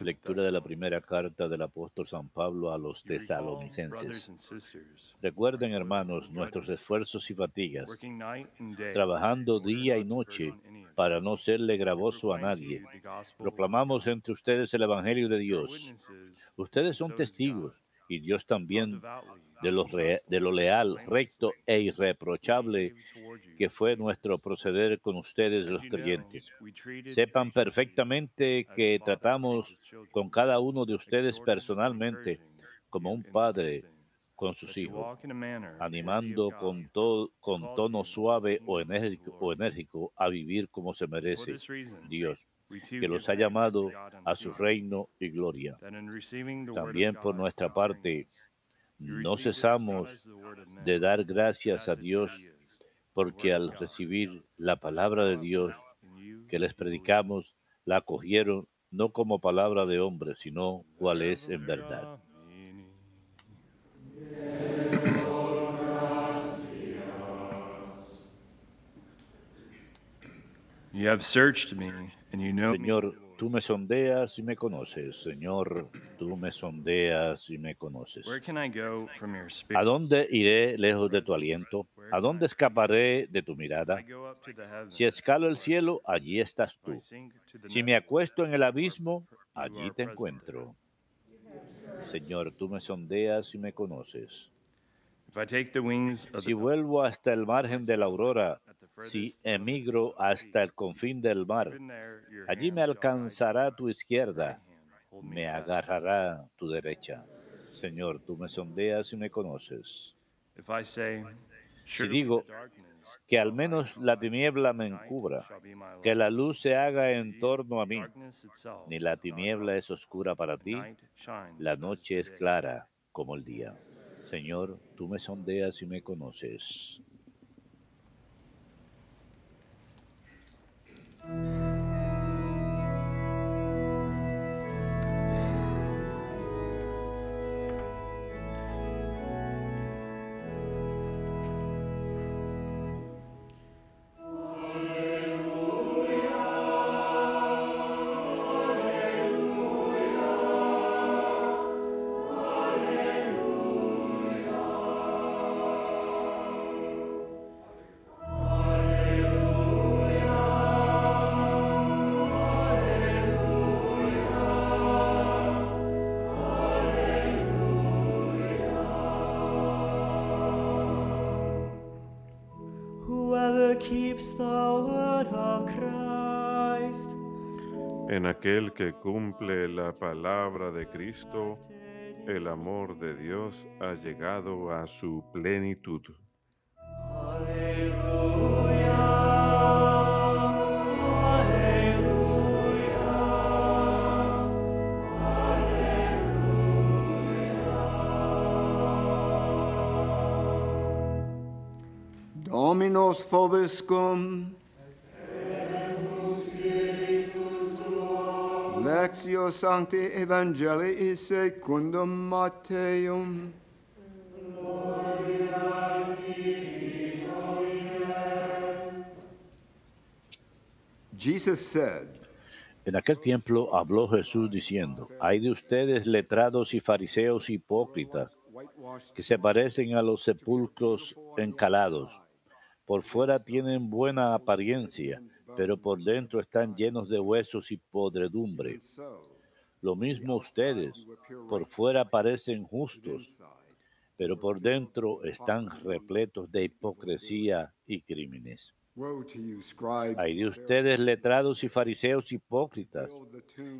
Lectura de la primera carta del apóstol San Pablo a los tesalonicenses. Recuerden, hermanos, nuestros esfuerzos y fatigas, trabajando día y noche para no serle gravoso a nadie. Proclamamos entre ustedes el Evangelio de Dios. Ustedes so son testigos y Dios también de lo, re- de leal, recto e irreprochable que fue nuestro proceder con ustedes los creyentes. Sepan perfectamente que tratamos con cada uno de ustedes personalmente como un padre con sus hijos, animando con, to- con tono suave o enérgico, o Lord. enérgico a vivir como se merece Dios, que los ha llamado a su reino y gloria. También por nuestra parte, no cesamos de dar gracias a Dios porque al recibir la palabra de Dios que les predicamos, la acogieron no como palabra de hombre, sino cual es en verdad. You have searched me, Señor, tú me sondeas y me conoces. Señor, tú me sondeas y me conoces. ¿A dónde iré lejos de tu aliento? ¿A dónde escaparé de tu mirada? Si escalo el cielo, allí estás tú. Si me acuesto en el abismo, allí te encuentro. Señor, tú me sondeas y me conoces. Si vuelvo hasta el margen de la aurora, si emigro hasta el confín del mar, allí me alcanzará tu izquierda, me agarrará tu derecha. Señor, tú me sondeas y me conoces. Si digo que al menos me, la tiniebla me encubra, que la luz se haga en torno a mí, ni la tiniebla es oscura para ti, la noche es clara como el día. Señor, tú me sondeas y me conoces. Música En aquel que cumple la palabra de Cristo, el amor de Dios ha llegado a su plenitud. Vobiscum. Lectio Sancti Evangelii secundum. Jesus En aquel tiempo habló Jesús diciendo, hay de ustedes letrados y fariseos hipócritas, que se parecen a los sepulcros encalados. Por fuera tienen buena apariencia, pero por dentro están llenos de huesos y podredumbre. Lo mismo ustedes, por fuera parecen justos, pero por dentro están repletos de hipocresía y crímenes. Hay de ustedes letrados y fariseos hipócritas,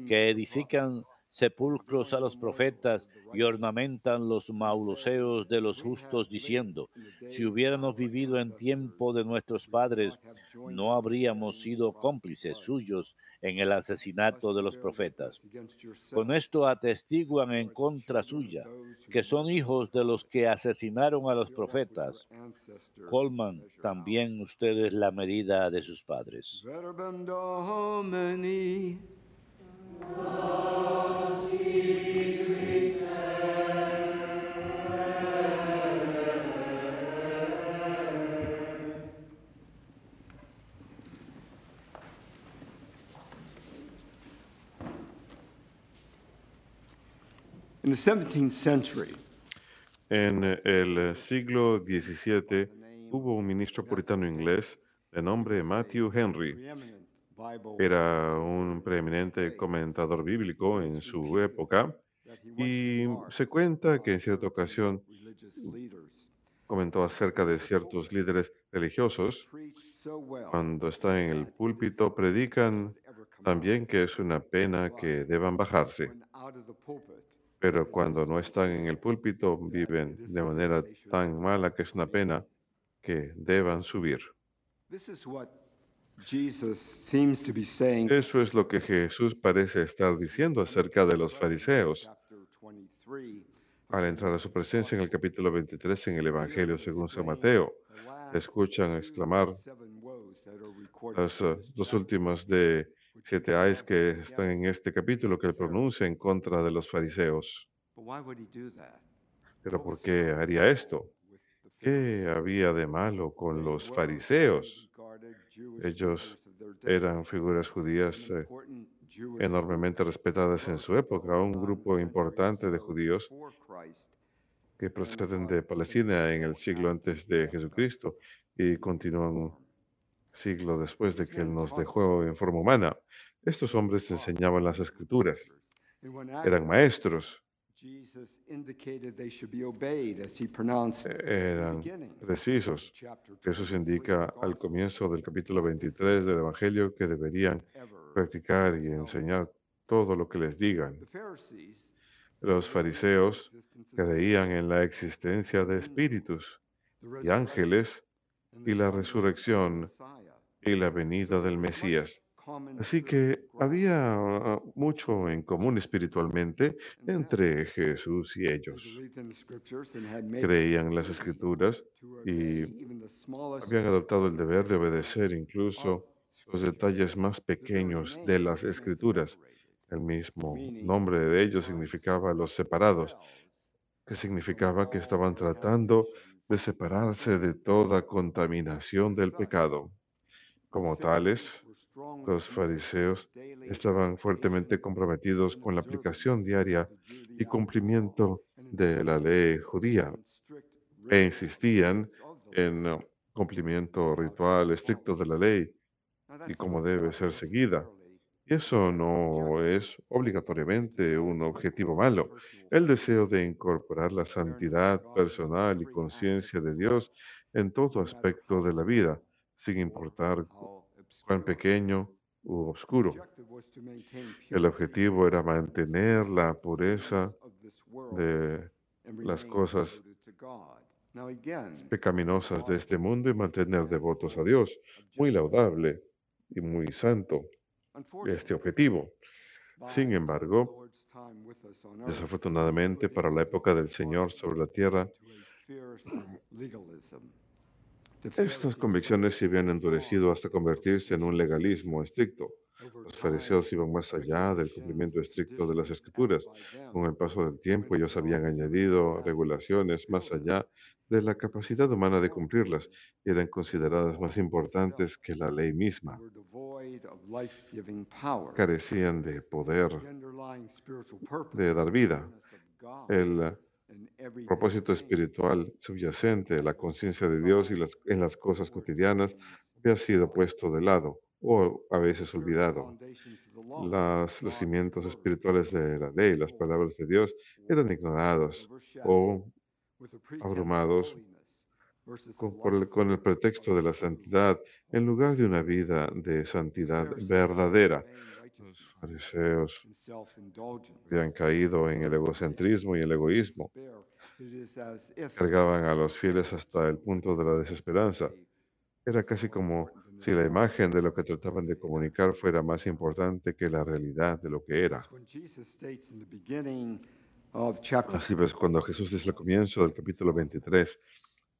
que edifican sepulcros a los profetas y ornamentan los mausoleos de los justos, diciendo, si hubiéramos vivido en tiempo de nuestros padres, no habríamos sido cómplices suyos en el asesinato de los profetas. Con esto atestiguan en contra suya, que son hijos de los que asesinaron a los profetas. Colman también ustedes la medida de sus padres. En el siglo XVII hubo un ministro puritano inglés de nombre Matthew Henry, era un preeminente comentador bíblico en su época y se cuenta que en cierta ocasión comentó acerca de ciertos líderes religiosos. Cuando están en el púlpito predican también que es una pena que deban bajarse, pero cuando no están en el púlpito viven de manera tan mala que es una pena que deban subir. Eso es lo que Jesús parece estar diciendo acerca de los fariseos chapter 23 al entrar a su presencia en el capítulo 23 en el Evangelio según San Mateo. Escuchan exclamar las eh, dos chapter. últimas de siete ayes que están en este capítulo que él pronuncia en contra de los fariseos. But why would he do that? Pero ¿por qué haría esto? ¿Qué había de malo con los fariseos? Ellos Eran figuras judías eh, enormemente respetadas en su época, un grupo importante de judíos que proceden de Palestina en el siglo antes de Jesucristo y continúan un siglo después de que Él nos dejó en forma humana. Estos hombres enseñaban las escrituras, eran maestros, Jesus indicated they should be obeyed as he pronounced in the eran precisos. Jesús 23 indica al comienzo del capítulo 23 del Evangelio que deberían practicar y enseñar todo lo que les digan. Los fariseos creían en la existencia de espíritus y ángeles y la resurrección y la venida del Mesías. Así que había ah, mucho en común espiritualmente entre Jesús y ellos. Creían las escrituras y Habían adoptado el deber de obedecer incluso los detalles más pequeños de las escrituras. El mismo nombre de ellos significaba los separados, que significaba que estaban tratando de separarse de toda contaminación del pecado. Como tales, los fariseos estaban fuertemente comprometidos con la aplicación diaria y cumplimiento de la ley judía e insistían en uh, cumplimiento ritual estricto de la ley y cómo debe ser seguida. Eso no es obligatoriamente un objetivo malo. El deseo de incorporar la santidad personal y conciencia de Dios en todo aspecto de la vida, sin importar cuán pequeño u oscuro. El objetivo era mantener la pureza de las cosas pecaminosas de este mundo y mantener devotos a Dios. Muy laudable y muy santo este objetivo. Sin embargo, desafortunadamente para la época del Señor sobre la tierra, estas convicciones se habían endurecido hasta convertirse en un legalismo estricto. Los fariseos iban más allá del cumplimiento estricto de las escrituras. Con el paso del tiempo ellos habían añadido regulaciones más allá de la capacidad humana de cumplirlas y eran consideradas más importantes que la ley misma. Carecían de poder de dar vida. El propósito espiritual subyacente, la conciencia de Dios y las, en las cosas cotidianas había sido puesto de lado o a veces olvidado. Las, los cimientos espirituales de la ley, las palabras de Dios, eran ignorados o abrumados con, por el, con el pretexto de la santidad en lugar de una vida de santidad verdadera. Los fariseos habían caído en el egocentrismo y el egoísmo. Cargaban a los fieles hasta el punto de la desesperanza. Era casi como si la imagen de lo que trataban de comunicar fuera más importante que la realidad de lo que era. Así ves, cuando Jesús dice al comienzo del capítulo 23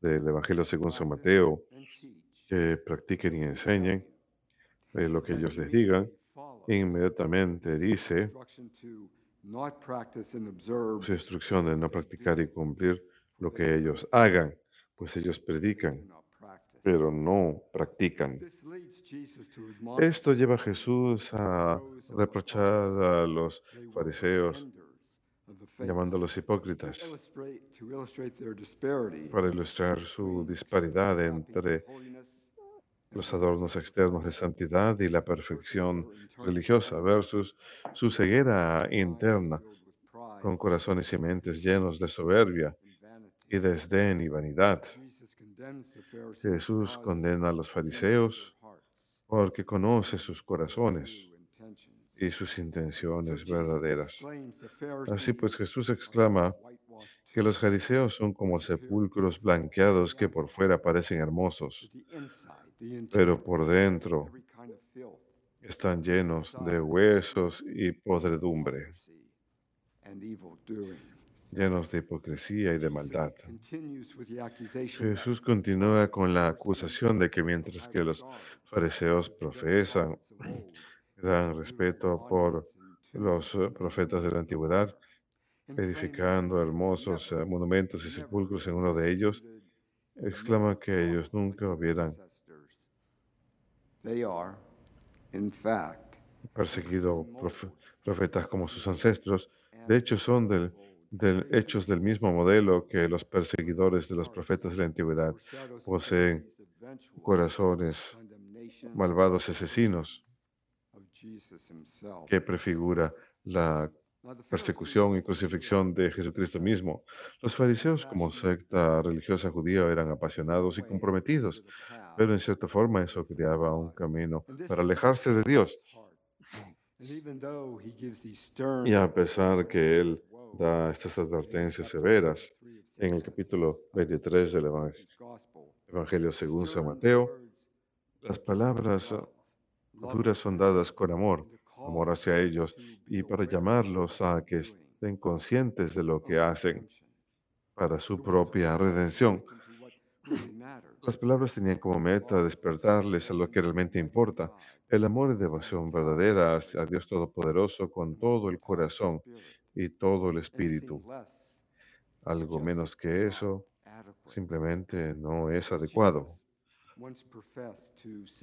del Evangelio según San Mateo, que practiquen y enseñen eh, lo que ellos les digan, inmediatamente dice su instrucción de no practicar y cumplir lo que ellos hagan, pues ellos predican, pero no practican. Esto lleva a Jesús a reprochar a los fariseos llamándolos hipócritas, para ilustrar su disparidad entre los adornos externos de santidad y la perfección religiosa versus su ceguera interna con corazones y mentes llenos de soberbia y desdén y vanidad. Jesús condena a los fariseos porque conoce sus corazones y sus intenciones verdaderas. Así pues Jesús exclama que los fariseos son como sepulcros blanqueados que por fuera parecen hermosos, pero por dentro están llenos de huesos y podredumbre, llenos de hipocresía y de maldad. Jesús continúa con la acusación de que mientras que los fariseos profesan gran respeto por los profetas de la antigüedad, edificando hermosos eh, monumentos y sepulcros en uno de ellos, exclama que ellos nunca hubieran perseguido profe- profetas como sus ancestros. De hecho, son del, hechos del mismo modelo que los perseguidores de los profetas de la antigüedad poseen corazones malvados asesinos que prefigura la persecución y crucifixión de Jesucristo mismo. Los fariseos como secta religiosa judía eran apasionados y comprometidos, pero en cierta forma eso creaba un camino para alejarse de Dios. Y a pesar que Él da estas advertencias severas en el capítulo 23 del Evangel- Evangelio según San Mateo, las palabras duras son dadas con amor, amor hacia ellos y para llamarlos a que estén conscientes de lo que hacen para su propia redención. Las palabras tenían como meta despertarles a lo que realmente importa, el amor y devoción verdadera hacia Dios Todopoderoso con todo el corazón y todo el espíritu. Algo menos que eso simplemente no es adecuado.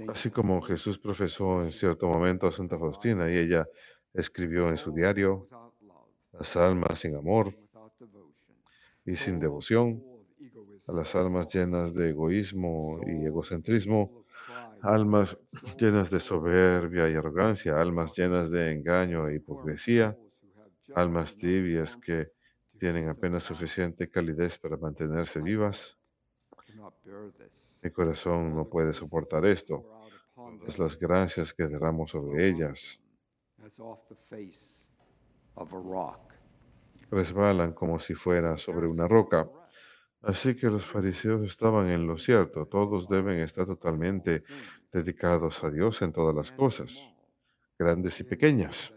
Así como Jesús profesó en cierto momento a Santa Faustina y ella escribió en su diario, las almas sin amor y sin devoción, a las almas llenas de egoísmo y egocentrismo, almas llenas de soberbia y arrogancia, almas llenas de engaño e hipocresía, almas tibias que tienen apenas suficiente calidez para mantenerse vivas. Mi corazón no puede soportar esto. Todas las gracias que derramo sobre ellas resbalan como si fuera sobre una roca. Así que los fariseos estaban en lo cierto. Todos deben estar totalmente dedicados a Dios en todas las cosas, grandes y pequeñas.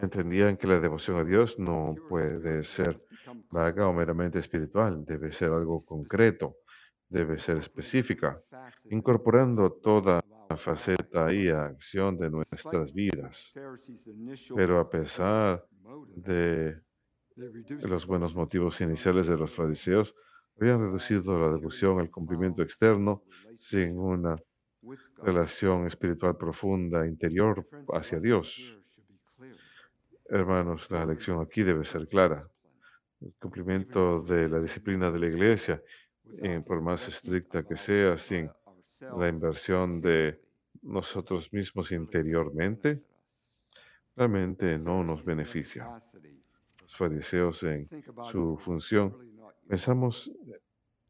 Entendían que la devoción a Dios no puede ser vaga o meramente espiritual, debe ser algo concreto, debe ser específica, incorporando toda la faceta y acción de nuestras vidas. Pero a pesar de los buenos motivos iniciales de los fariseos, habían reducido la devoción al cumplimiento externo sin una relación espiritual profunda interior hacia Dios. Hermanos, la lección aquí debe ser clara. El cumplimiento de la disciplina de la iglesia, eh, por más estricta que sea, sin la inversión de nosotros mismos interiormente, realmente no nos beneficia. Los fariseos en su función, pensamos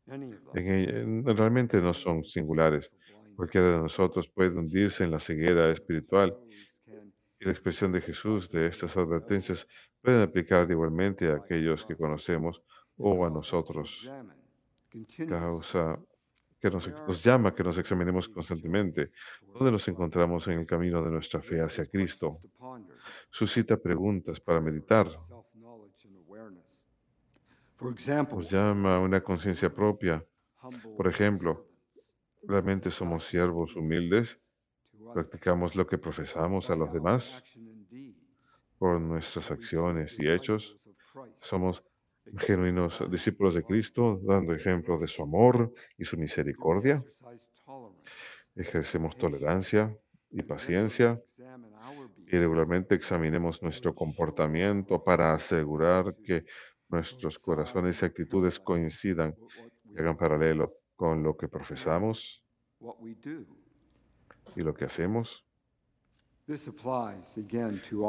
en ella, realmente no son singulares. Cualquiera de nosotros puede hundirse en la ceguera espiritual y la expresión de Jesús de estas advertencias pueden aplicar igualmente a aquellos que conocemos o a nosotros. Causa que nos, nos llama a que nos examinemos constantemente dónde nos encontramos en el camino de nuestra fe hacia Cristo. Suscita preguntas para meditar. Nos llama a una conciencia propia. Por ejemplo, ¿realmente somos siervos humildes? ¿Practicamos lo que profesamos a los demás? Por nuestras acciones y hechos, somos genuinos discípulos de Cristo, dando ejemplo de su amor y su misericordia. Ejercemos tolerancia y paciencia y regularmente examinemos nuestro comportamiento para asegurar que nuestros corazones y actitudes coincidan y hagan paralelo con lo que profesamos y lo que hacemos.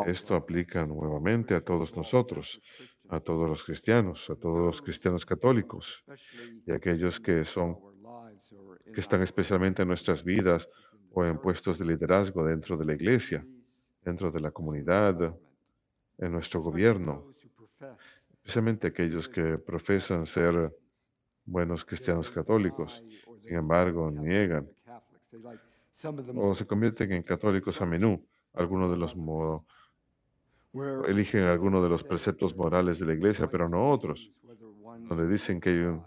Esto aplica nuevamente a todos nosotros, a todos los cristianos, a todos los cristianos católicos y aquellos que son que están especialmente en nuestras vidas o en puestos de liderazgo dentro de la iglesia, dentro de la comunidad, en nuestro gobierno, especialmente aquellos que profesan ser buenos cristianos católicos, sin embargo niegan o se convierten en católicos a menú, algunos de los mo- eligen algunos de los preceptos morales de la iglesia, pero no otros, donde dicen que hay un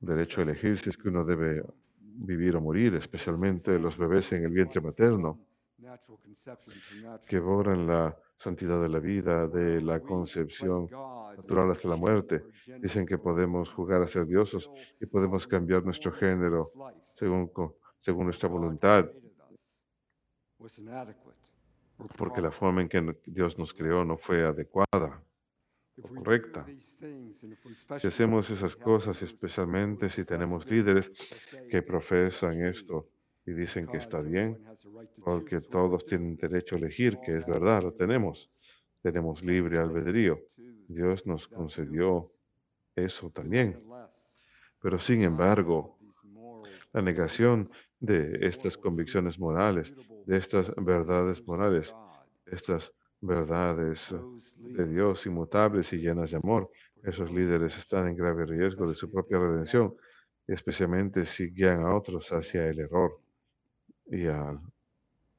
derecho a elegir si es que uno debe vivir o morir, especialmente los bebés en el vientre materno, que borran la santidad de la vida, de la concepción natural hasta la muerte. Dicen que podemos jugar a ser dioses y podemos cambiar nuestro género según, según nuestra voluntad, porque la forma en que Dios nos creó no fue adecuada o correcta. Si hacemos esas cosas, especialmente si tenemos líderes que profesan esto y dicen que está bien, porque todos tienen derecho a elegir, que es verdad, lo tenemos. Tenemos libre albedrío. Dios nos concedió eso también. Pero sin embargo, la negación de estas convicciones morales, de estas verdades morales, estas verdades de Dios inmutables y llenas de amor, esos líderes están en grave riesgo de su propia redención, especialmente si guían a otros hacia el error y al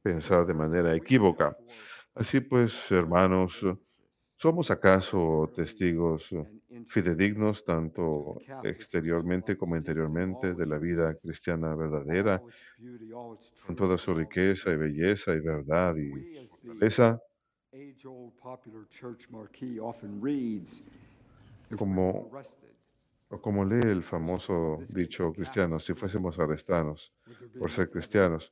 pensar de manera equívoca. Así pues, hermanos, ¿somos acaso testigos fidedignos tanto exteriormente como interiormente de la vida cristiana verdadera, con toda su riqueza y belleza y verdad y fortaleza? Como- como lee el famoso dicho cristiano, si fuésemos arrestados por ser cristianos,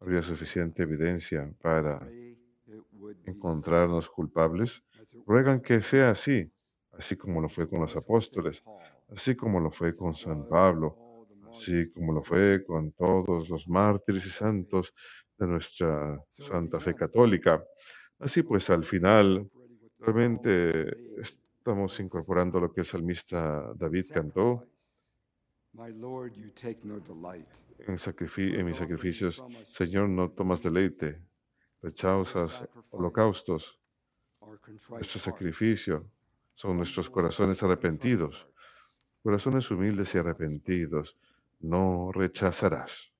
habría suficiente evidencia para encontrarnos culpables. Ruegan que sea así, así como lo fue con los apóstoles, así como lo fue con San Pablo, así como lo fue con todos los mártires y santos de nuestra santa fe católica. Así pues, al final, realmente estamos incorporando lo que el salmista David cantó en, en mis sacrificios. Señor, no tomas deleite, rechazas holocaustos. Nuestro sacrificio son nuestros corazones arrepentidos. Corazones humildes y arrepentidos no rechazarás.